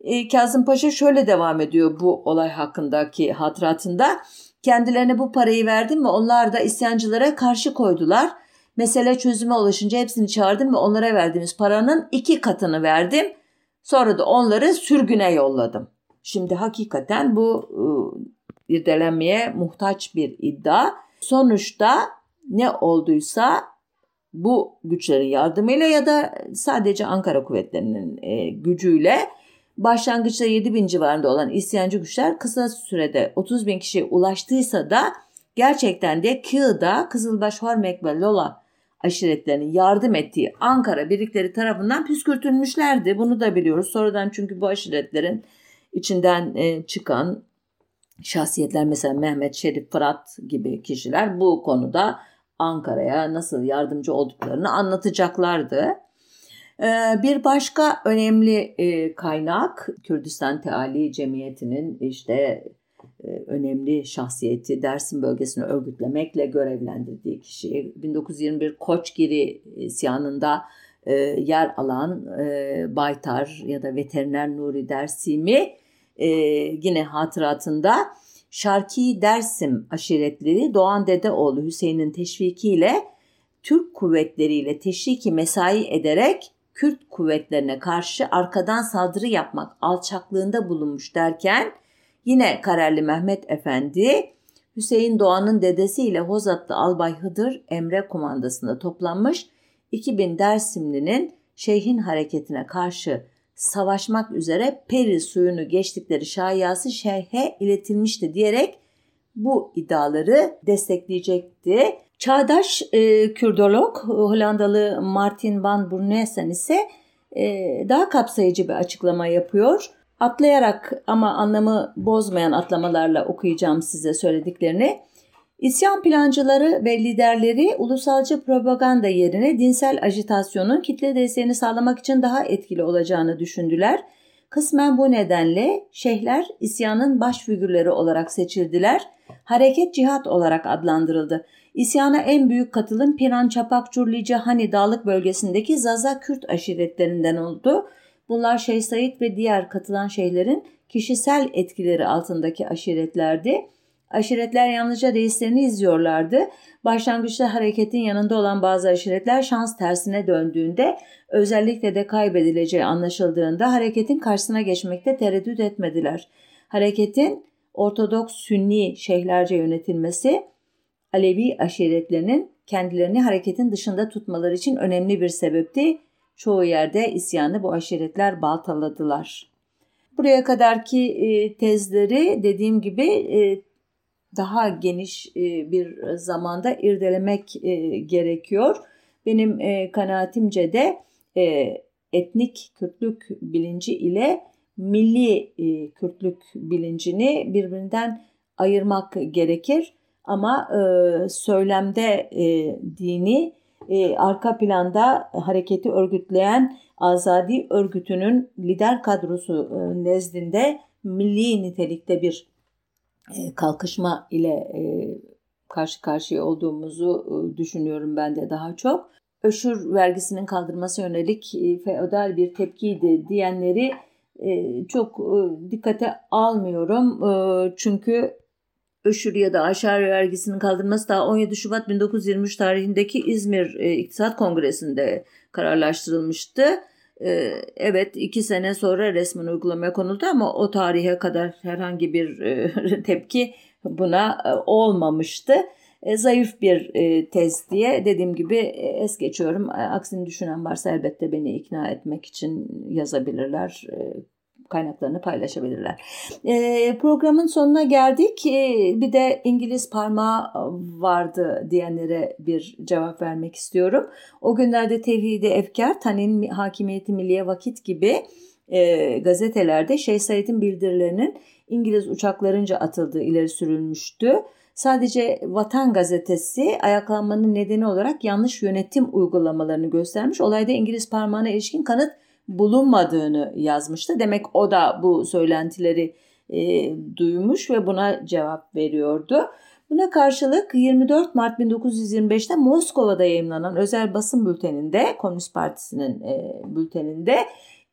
[SPEAKER 1] E, Kazım Paşa şöyle devam ediyor bu olay hakkındaki hatıratında. Kendilerine bu parayı verdim ve onlar da isyancılara karşı koydular. Mesele çözüme ulaşınca hepsini çağırdım ve onlara verdiğimiz paranın iki katını verdim. Sonra da onları sürgüne yolladım. Şimdi hakikaten bu ıı, irdelenmeye muhtaç bir iddia. Sonuçta ne olduysa bu güçlerin yardımıyla ya da sadece Ankara kuvvetlerinin e, gücüyle başlangıçta 7 bin civarında olan isyancı güçler kısa sürede 30 bin kişiye ulaştıysa da gerçekten de Kığ'da Kızılbaş, Hormek ve Lola aşiretlerinin yardım ettiği Ankara birlikleri tarafından püskürtülmüşlerdi. Bunu da biliyoruz. Sonradan çünkü bu aşiretlerin içinden e, çıkan şahsiyetler mesela Mehmet Şerif Fırat gibi kişiler bu konuda Ankara'ya nasıl yardımcı olduklarını anlatacaklardı. E, bir başka önemli e, kaynak Kürdistan Teali Cemiyeti'nin işte e, önemli şahsiyeti Dersim bölgesini örgütlemekle görevlendirdiği kişi 1921 Koçgiri isyanında e, yer alan Baytar ya da Veteriner Nuri Dersimi yine hatıratında. Şarki Dersim aşiretleri Doğan Dedeoğlu Hüseyin'in teşvikiyle Türk kuvvetleriyle teşviki mesai ederek Kürt kuvvetlerine karşı arkadan saldırı yapmak alçaklığında bulunmuş derken yine Karerli Mehmet Efendi Hüseyin Doğan'ın dedesiyle Hozatlı Albay Hıdır Emre kumandasında toplanmış 2000 Dersimli'nin şeyhin hareketine karşı savaşmak üzere Peri suyunu geçtikleri şayası şeyhe iletilmişti diyerek bu iddiaları destekleyecekti. Çağdaş e, Kürdolog Hollandalı Martin van Burnesen ise e, daha kapsayıcı bir açıklama yapıyor. Atlayarak ama anlamı bozmayan atlamalarla okuyacağım size söylediklerini. İsyan plancıları ve liderleri ulusalcı propaganda yerine dinsel ajitasyonun kitle desteğini sağlamak için daha etkili olacağını düşündüler. Kısmen bu nedenle şeyhler isyanın baş figürleri olarak seçildiler. Hareket cihat olarak adlandırıldı. İsyana en büyük katılım Piran Çapak Curlice Hani Dağlık bölgesindeki Zaza Kürt aşiretlerinden oldu. Bunlar Şeyh Said ve diğer katılan şeyhlerin kişisel etkileri altındaki aşiretlerdi. Aşiretler yalnızca reislerini izliyorlardı. Başlangıçta hareketin yanında olan bazı aşiretler şans tersine döndüğünde özellikle de kaybedileceği anlaşıldığında hareketin karşısına geçmekte tereddüt etmediler. Hareketin Ortodoks Sünni şeyhlerce yönetilmesi Alevi aşiretlerinin kendilerini hareketin dışında tutmaları için önemli bir sebepti. Çoğu yerde isyanı bu aşiretler baltaladılar. Buraya kadarki tezleri dediğim gibi daha geniş e, bir zamanda irdelemek gerekiyor. Benim kanaatimce de etnik Kürtlük bilinci ile milli Kürtlük bilincini birbirinden ayırmak gerekir. Ama söylemde dini e, arka planda hareketi örgütleyen Azadi örgütünün lider kadrosu e, nezdinde milli nitelikte bir e, kalkışma ile karşı karşıya olduğumuzu düşünüyorum ben de daha çok. Öşür vergisinin kaldırması yönelik feodal bir tepkiydi diyenleri çok dikkate almıyorum. Çünkü Öşür ya da aşağı vergisinin kaldırılması daha 17 Şubat 1923 tarihindeki İzmir İktisat Kongresi'nde kararlaştırılmıştı. E, evet iki sene sonra resmen uygulamaya konuldu ama o tarihe kadar herhangi bir e, tepki buna e, olmamıştı. E, zayıf bir tez diye dediğim gibi es geçiyorum. Aksini düşünen varsa elbette beni ikna etmek için yazabilirler. Kaynaklarını paylaşabilirler. E, programın sonuna geldik. E, bir de İngiliz parmağı vardı diyenlere bir cevap vermek istiyorum. O günlerde Tevhidi Efkar, Tanin Hakimiyeti Milliye Vakit gibi e, gazetelerde Şeyh Said'in bildirilerinin İngiliz uçaklarınca atıldığı ileri sürülmüştü. Sadece Vatan Gazetesi ayaklanmanın nedeni olarak yanlış yönetim uygulamalarını göstermiş. Olayda İngiliz parmağına ilişkin kanıt bulunmadığını yazmıştı. Demek o da bu söylentileri e, duymuş ve buna cevap veriyordu. Buna karşılık 24 Mart 1925'te Moskova'da yayınlanan özel basın bülteninde, Komünist Partisi'nin e, bülteninde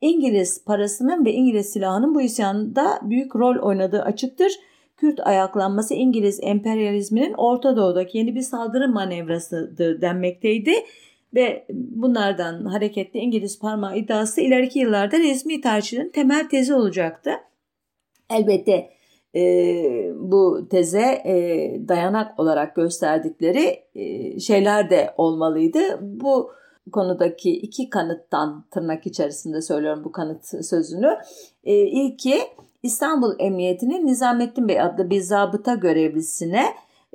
[SPEAKER 1] İngiliz parasının ve İngiliz silahının bu isyanda büyük rol oynadığı açıktır. Kürt ayaklanması İngiliz emperyalizminin Orta Doğu'daki yeni bir saldırı manevrasıdır denmekteydi ve bunlardan hareketle İngiliz parmağı iddiası ileriki yıllarda resmi tarihçilerin temel tezi olacaktı. Elbette e, bu teze e, dayanak olarak gösterdikleri e, şeyler de olmalıydı. Bu konudaki iki kanıttan tırnak içerisinde söylüyorum bu kanıt sözünü. E, ilki İstanbul Emniyeti'nin Nizamettin Bey adlı bir zabıta görevlisine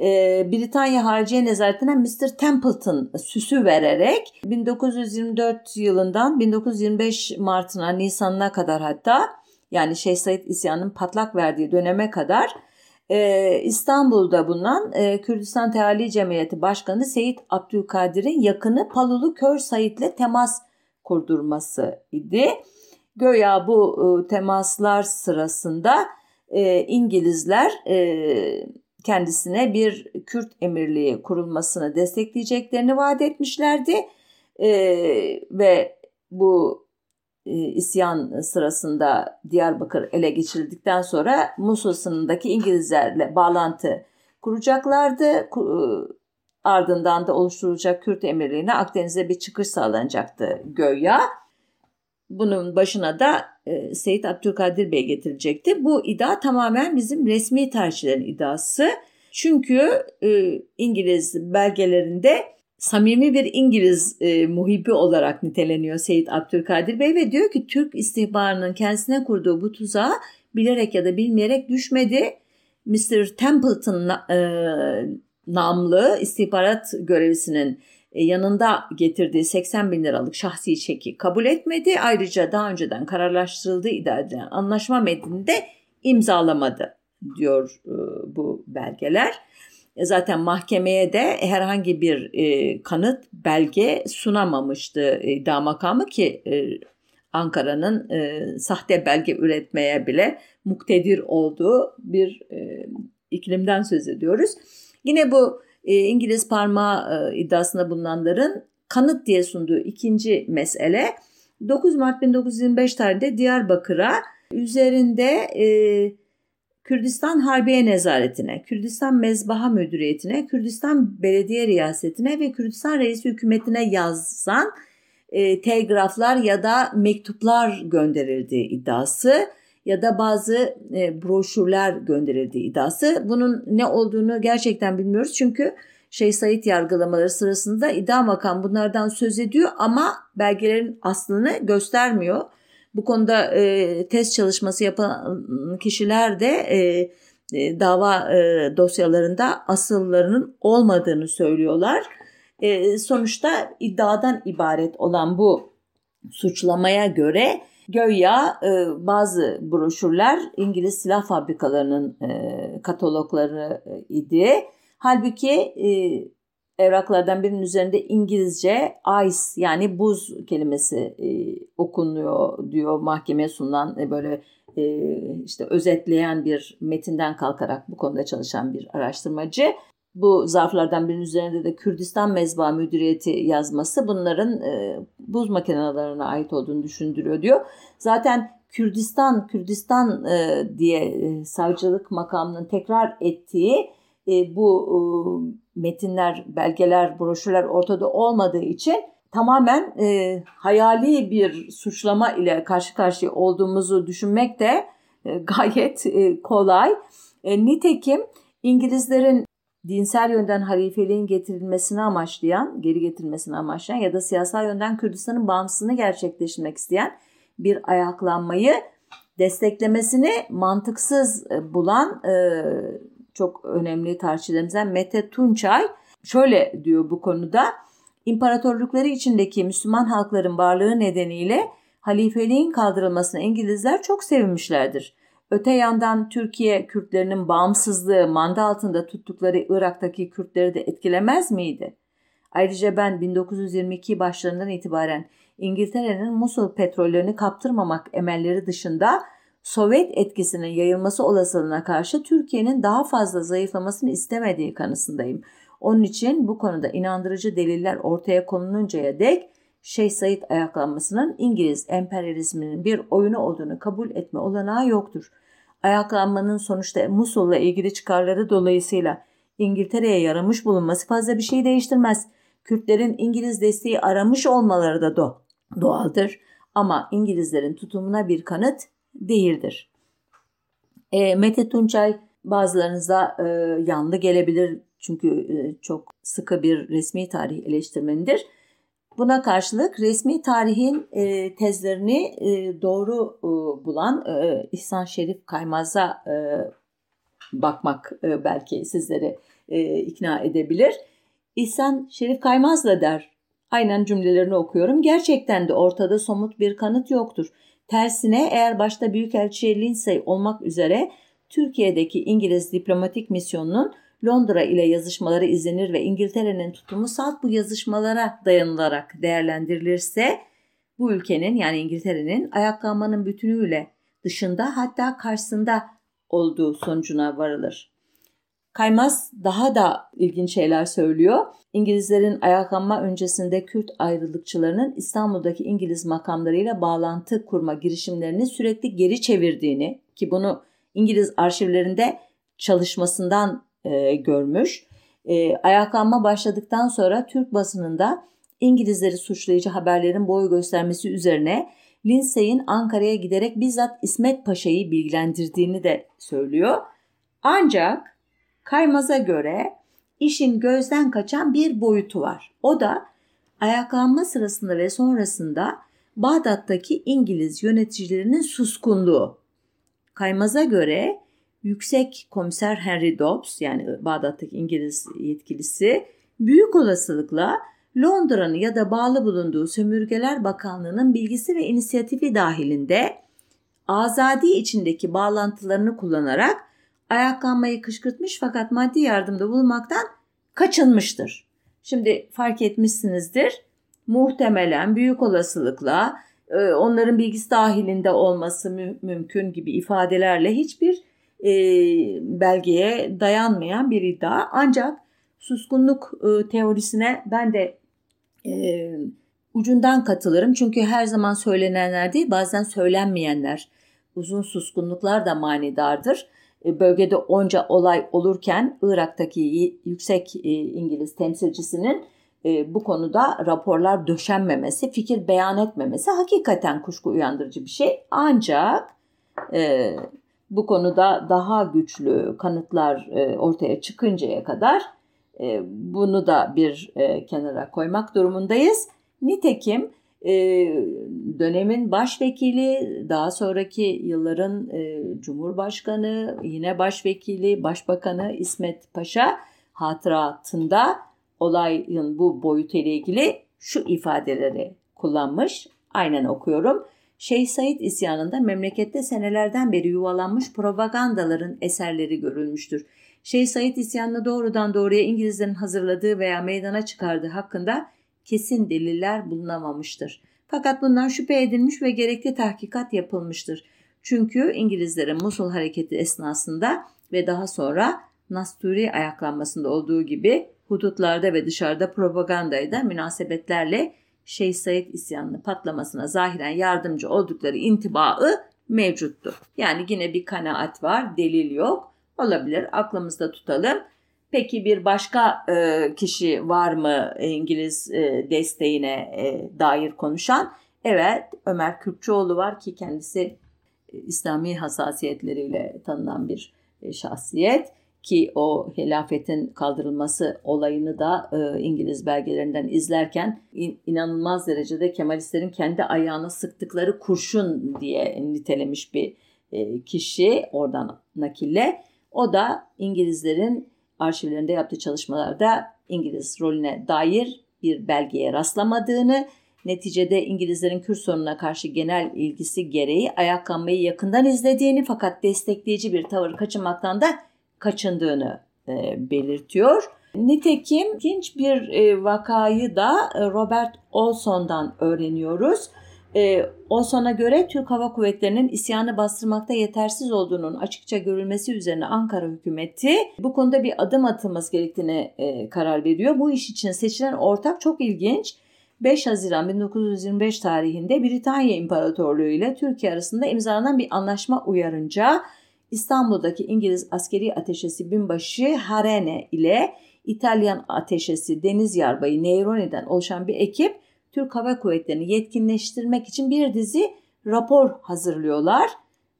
[SPEAKER 1] e, Britanya Harciye Nezareti'ne Mr. Templeton süsü vererek 1924 yılından 1925 Mart'ına Nisan'ına kadar hatta yani Şeyh Said isyanının patlak verdiği döneme kadar e, İstanbul'da bulunan e, Kürdistan Teali Cemiyeti Başkanı Seyit Abdülkadir'in yakını Palulu Kör Said'le temas kurdurması idi. Göya bu e, temaslar sırasında e, İngilizler e, kendisine bir Kürt emirliği kurulmasını destekleyeceklerini vaat etmişlerdi. E, ve bu e, isyan sırasında Diyarbakır ele geçirildikten sonra Musul sınırındaki İngilizlerle bağlantı kuracaklardı. E, ardından da oluşturulacak Kürt emirliğine Akdeniz'e bir çıkış sağlanacaktı göya. Bunun başına da e, Seyit Abdülkadir Bey getirecekti. Bu iddia tamamen bizim resmi tarihçilerin iddiası. Çünkü e, İngiliz belgelerinde samimi bir İngiliz e, muhibi olarak niteleniyor Seyit Abdülkadir Bey ve diyor ki Türk istihbarının kendisine kurduğu bu tuzağa bilerek ya da bilmeyerek düşmedi. Mr. Templeton e, namlı istihbarat görevlisinin yanında getirdiği 80 bin liralık şahsi çeki kabul etmedi. Ayrıca daha önceden kararlaştırıldığı iddia anlaşma metninde imzalamadı diyor e, bu belgeler. E, zaten mahkemeye de herhangi bir e, kanıt, belge sunamamıştı iddia makamı ki e, Ankara'nın e, sahte belge üretmeye bile muktedir olduğu bir e, iklimden söz ediyoruz. Yine bu e, İngiliz parmağı e, iddiasında bulunanların kanıt diye sunduğu ikinci mesele 9 Mart 1925 tarihinde Diyarbakır'a üzerinde e, Kürdistan Harbiye Nezaretine, Kürdistan Mezbaha Müdüriyetine, Kürdistan Belediye Riyasetine ve Kürdistan Reisi Hükümetine yazan e, telgraflar ya da mektuplar gönderildiği iddiası ya da bazı e, broşürler gönderildiği iddiası. Bunun ne olduğunu gerçekten bilmiyoruz çünkü Şeyh Said yargılamaları sırasında iddia makam bunlardan söz ediyor ama belgelerin aslını göstermiyor. Bu konuda e, test çalışması yapan kişiler de e, e, dava e, dosyalarında asıllarının olmadığını söylüyorlar. E, sonuçta iddiadan ibaret olan bu suçlamaya göre göya e, bazı broşürler İngiliz silah fabrikalarının e, katalogları e, idi. Halbuki e, evraklardan birinin üzerinde İngilizce ice yani buz kelimesi e, okunuyor diyor mahkemeye sunulan e, böyle e, işte özetleyen bir metinden kalkarak bu konuda çalışan bir araştırmacı. Bu zarflardan birinin üzerinde de Kürdistan Mezba Müdüriyeti yazması bunların e, buz makinelerine ait olduğunu düşündürüyor diyor. Zaten Kürdistan, Kürdistan e, diye e, savcılık makamının tekrar ettiği e, bu e, metinler, belgeler, broşürler ortada olmadığı için tamamen e, hayali bir suçlama ile karşı karşıya olduğumuzu düşünmek de e, gayet e, kolay. E, nitekim İngilizlerin dinsel yönden halifeliğin getirilmesini amaçlayan, geri getirilmesini amaçlayan ya da siyasal yönden Kürdistan'ın bağımsızlığını gerçekleştirmek isteyen bir ayaklanmayı desteklemesini mantıksız e, bulan e, çok önemli tarihçilerimizden Mete Tunçay şöyle diyor bu konuda. İmparatorlukları içindeki Müslüman halkların varlığı nedeniyle halifeliğin kaldırılmasına İngilizler çok sevinmişlerdir. Öte yandan Türkiye Kürtlerinin bağımsızlığı manda altında tuttukları Irak'taki Kürtleri de etkilemez miydi? Ayrıca ben 1922 başlarından itibaren İngiltere'nin Musul petrollerini kaptırmamak emelleri dışında Sovyet etkisinin yayılması olasılığına karşı Türkiye'nin daha fazla zayıflamasını istemediği kanısındayım. Onun için bu konuda inandırıcı deliller ortaya konuluncaya dek Şeyh Said ayaklanmasının İngiliz emperyalizminin bir oyunu olduğunu kabul etme olanağı yoktur. Ayaklanmanın sonuçta Musul'la ilgili çıkarları dolayısıyla İngiltere'ye yaramış bulunması fazla bir şey değiştirmez. Kürtlerin İngiliz desteği aramış olmaları da do doğaldır. Ama İngilizlerin tutumuna bir kanıt değildir. E, Mete Tunçay bazılarınıza e, yanlı gelebilir çünkü e, çok sıkı bir resmi tarih eleştirmenidir. Buna karşılık resmi tarihin e, tezlerini e, doğru e, bulan e, İhsan Şerif Kaymaz'a e, bakmak e, belki sizleri e, ikna edebilir. İhsan Şerif Kaymaz da der, aynen cümlelerini okuyorum, gerçekten de ortada somut bir kanıt yoktur. Tersine eğer başta Büyükelçi Lindsay olmak üzere Türkiye'deki İngiliz diplomatik misyonunun Londra ile yazışmaları izlenir ve İngiltere'nin tutumu salt bu yazışmalara dayanılarak değerlendirilirse bu ülkenin yani İngiltere'nin ayaklanmanın bütünüyle dışında hatta karşısında olduğu sonucuna varılır. Kaymaz daha da ilginç şeyler söylüyor. İngilizlerin ayaklanma öncesinde Kürt ayrılıkçılarının İstanbul'daki İngiliz makamlarıyla bağlantı kurma girişimlerini sürekli geri çevirdiğini ki bunu İngiliz arşivlerinde çalışmasından e, görmüş. E, ayaklanma başladıktan sonra Türk basınında İngilizleri suçlayıcı haberlerin boy göstermesi üzerine Lindsay'in Ankara'ya giderek bizzat İsmet Paşa'yı bilgilendirdiğini de söylüyor. Ancak Kaymaz'a göre işin gözden kaçan bir boyutu var. O da ayaklanma sırasında ve sonrasında Bağdat'taki İngiliz yöneticilerinin suskunluğu. Kaymaz'a göre Yüksek Komiser Henry Dobbs yani Bağdat'taki İngiliz yetkilisi büyük olasılıkla Londra'nın ya da bağlı bulunduğu Sömürgeler Bakanlığı'nın bilgisi ve inisiyatifi dahilinde azadi içindeki bağlantılarını kullanarak ayaklanmayı kışkırtmış fakat maddi yardımda bulunmaktan kaçınmıştır. Şimdi fark etmişsinizdir. Muhtemelen büyük olasılıkla e, onların bilgisi dahilinde olması mü- mümkün gibi ifadelerle hiçbir e, belgeye dayanmayan bir iddia. Ancak suskunluk e, teorisine ben de e, ucundan katılırım. Çünkü her zaman söylenenler değil bazen söylenmeyenler uzun suskunluklar da manidardır. E, bölgede onca olay olurken Irak'taki yüksek e, İngiliz temsilcisinin e, bu konuda raporlar döşenmemesi, fikir beyan etmemesi hakikaten kuşku uyandırıcı bir şey. Ancak bu konuda daha güçlü kanıtlar ortaya çıkıncaya kadar bunu da bir kenara koymak durumundayız. Nitekim e, dönemin başvekili, daha sonraki yılların e, Cumhurbaşkanı, yine başvekili, başbakanı İsmet Paşa hatıratında olayın bu boyutuyla ilgili şu ifadeleri kullanmış. Aynen okuyorum. Şeyh Said isyanında memlekette senelerden beri yuvalanmış propagandaların eserleri görülmüştür. Şeyh Said isyanını doğrudan doğruya İngilizlerin hazırladığı veya meydana çıkardığı hakkında kesin deliller bulunamamıştır. Fakat bundan şüphe edilmiş ve gerekli tahkikat yapılmıştır. Çünkü İngilizlerin Musul hareketi esnasında ve daha sonra Nasturi ayaklanmasında olduğu gibi hudutlarda ve dışarıda propagandayı da münasebetlerle Şeyh Said isyanının patlamasına zahiren yardımcı oldukları intibaı mevcuttu. Yani yine bir kanaat var, delil yok. Olabilir, aklımızda tutalım. Peki bir başka e, kişi var mı İngiliz e, desteğine e, dair konuşan? Evet Ömer Kürkçoğlu var ki kendisi e, İslami hassasiyetleriyle tanınan bir e, şahsiyet ki o hilafetin kaldırılması olayını da e, İngiliz belgelerinden izlerken in, inanılmaz derecede Kemalistlerin kendi ayağına sıktıkları kurşun diye nitelemiş bir e, kişi oradan nakille. O da İngilizlerin arşivlerinde yaptığı çalışmalarda İngiliz rolüne dair bir belgeye rastlamadığını, neticede İngilizlerin Kürt sorununa karşı genel ilgisi gereği ayaklanmayı yakından izlediğini fakat destekleyici bir tavır kaçınmaktan da kaçındığını e, belirtiyor. Nitekim ilginç bir e, vakayı da e, Robert Olson'dan öğreniyoruz. E, Olson'a göre Türk Hava Kuvvetleri'nin isyanı bastırmakta yetersiz olduğunun açıkça görülmesi üzerine Ankara hükümeti bu konuda bir adım atılması gerektiğine e, karar veriyor. Bu iş için seçilen ortak çok ilginç. 5 Haziran 1925 tarihinde Britanya İmparatorluğu ile Türkiye arasında imzalanan bir anlaşma uyarınca İstanbul'daki İngiliz askeri ateşesi binbaşı Harene ile İtalyan ateşesi deniz yarbayı Neyroni'den oluşan bir ekip Türk Hava Kuvvetleri'ni yetkinleştirmek için bir dizi rapor hazırlıyorlar.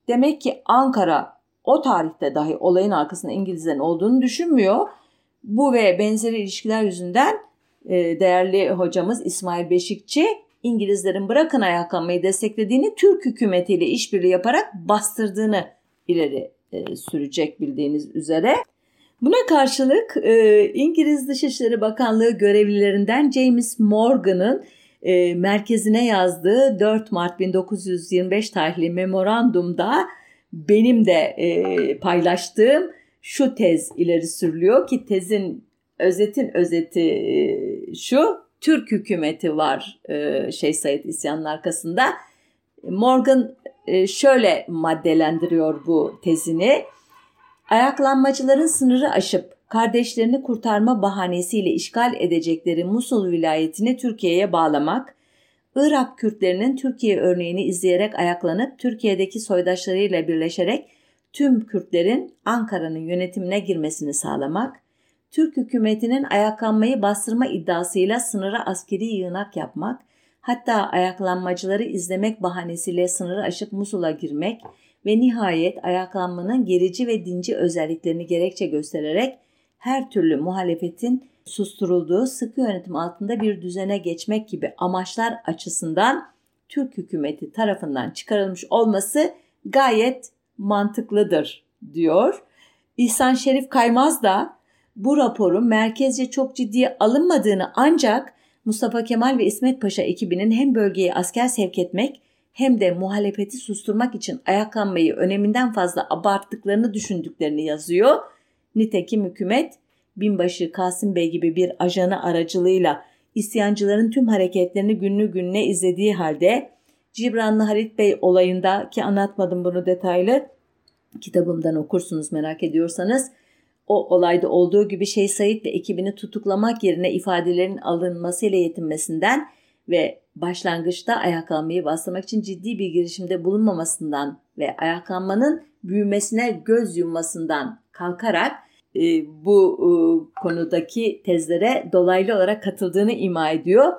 [SPEAKER 1] Demek ki Ankara o tarihte dahi olayın arkasında İngilizlerin olduğunu düşünmüyor. Bu ve benzeri ilişkiler yüzünden e, değerli hocamız İsmail Beşikçi İngilizlerin bırakın ayaklanmayı desteklediğini Türk hükümetiyle işbirliği yaparak bastırdığını ileri e, sürecek bildiğiniz üzere. Buna karşılık e, İngiliz Dışişleri Bakanlığı görevlilerinden James Morgan'ın e, merkezine yazdığı 4 Mart 1925 tarihli memorandumda benim de e, paylaştığım şu tez ileri sürülüyor ki tezin özetin özeti şu Türk hükümeti var şey Said isyanın arkasında. Morgan e, şöyle maddelendiriyor bu tezini. Ayaklanmacıların sınırı aşıp kardeşlerini kurtarma bahanesiyle işgal edecekleri Musul vilayetini Türkiye'ye bağlamak, Irak Kürtlerinin Türkiye örneğini izleyerek ayaklanıp Türkiye'deki soydaşlarıyla birleşerek tüm Kürtlerin Ankara'nın yönetimine girmesini sağlamak, Türk hükümetinin ayaklanmayı bastırma iddiasıyla sınıra askeri yığınak yapmak, hatta ayaklanmacıları izlemek bahanesiyle sınırı aşıp Musul'a girmek ve nihayet ayaklanmanın gerici ve dinci özelliklerini gerekçe göstererek her türlü muhalefetin susturulduğu sıkı yönetim altında bir düzene geçmek gibi amaçlar açısından Türk hükümeti tarafından çıkarılmış olması gayet mantıklıdır diyor. İhsan Şerif Kaymaz da bu raporun merkezce çok ciddiye alınmadığını ancak Mustafa Kemal ve İsmet Paşa ekibinin hem bölgeye asker sevk etmek hem de muhalefeti susturmak için ayaklanmayı öneminden fazla abarttıklarını düşündüklerini yazıyor. Nitekim hükümet binbaşı Kasım Bey gibi bir ajanı aracılığıyla isyancıların tüm hareketlerini günlü gününe izlediği halde Cibranlı Halit Bey olayında ki anlatmadım bunu detaylı kitabımdan okursunuz merak ediyorsanız o olayda olduğu gibi Şeyh Said ve ekibini tutuklamak yerine ifadelerin alınmasıyla yetinmesinden ve başlangıçta ayaklanmayı bastırmak için ciddi bir girişimde bulunmamasından ve ayaklanmanın büyümesine göz yummasından kalkarak e, bu e, konudaki tezlere dolaylı olarak katıldığını ima ediyor.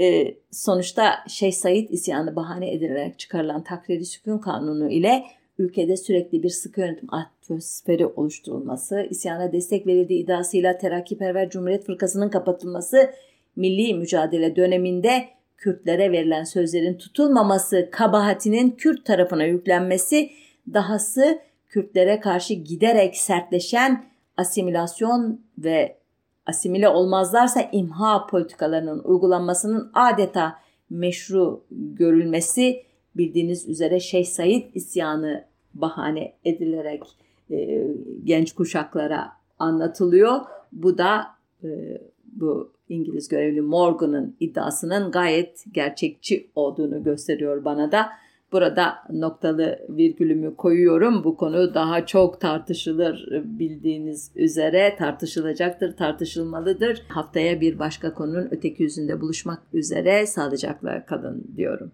[SPEAKER 1] E, sonuçta Şeyh Said isyanı bahane edilerek çıkarılan takriri sükun kanunu ile ülkede sürekli bir sıkı yönetim atmosferi oluşturulması, isyana destek verildiği iddiasıyla Terakkiperver Cumhuriyet Fırkası'nın kapatılması, milli mücadele döneminde Kürtlere verilen sözlerin tutulmaması kabahatinin Kürt tarafına yüklenmesi, dahası Kürtlere karşı giderek sertleşen asimilasyon ve asimile olmazlarsa imha politikalarının uygulanmasının adeta meşru görülmesi bildiğiniz üzere Şeyh Said isyanı bahane edilerek e, genç kuşaklara anlatılıyor. Bu da e, bu İngiliz görevli Morgan'ın iddiasının gayet gerçekçi olduğunu gösteriyor bana da. Burada noktalı virgülümü koyuyorum. Bu konu daha çok tartışılır bildiğiniz üzere tartışılacaktır, tartışılmalıdır. Haftaya bir başka konunun öteki yüzünde buluşmak üzere sağlıcakla kalın diyorum.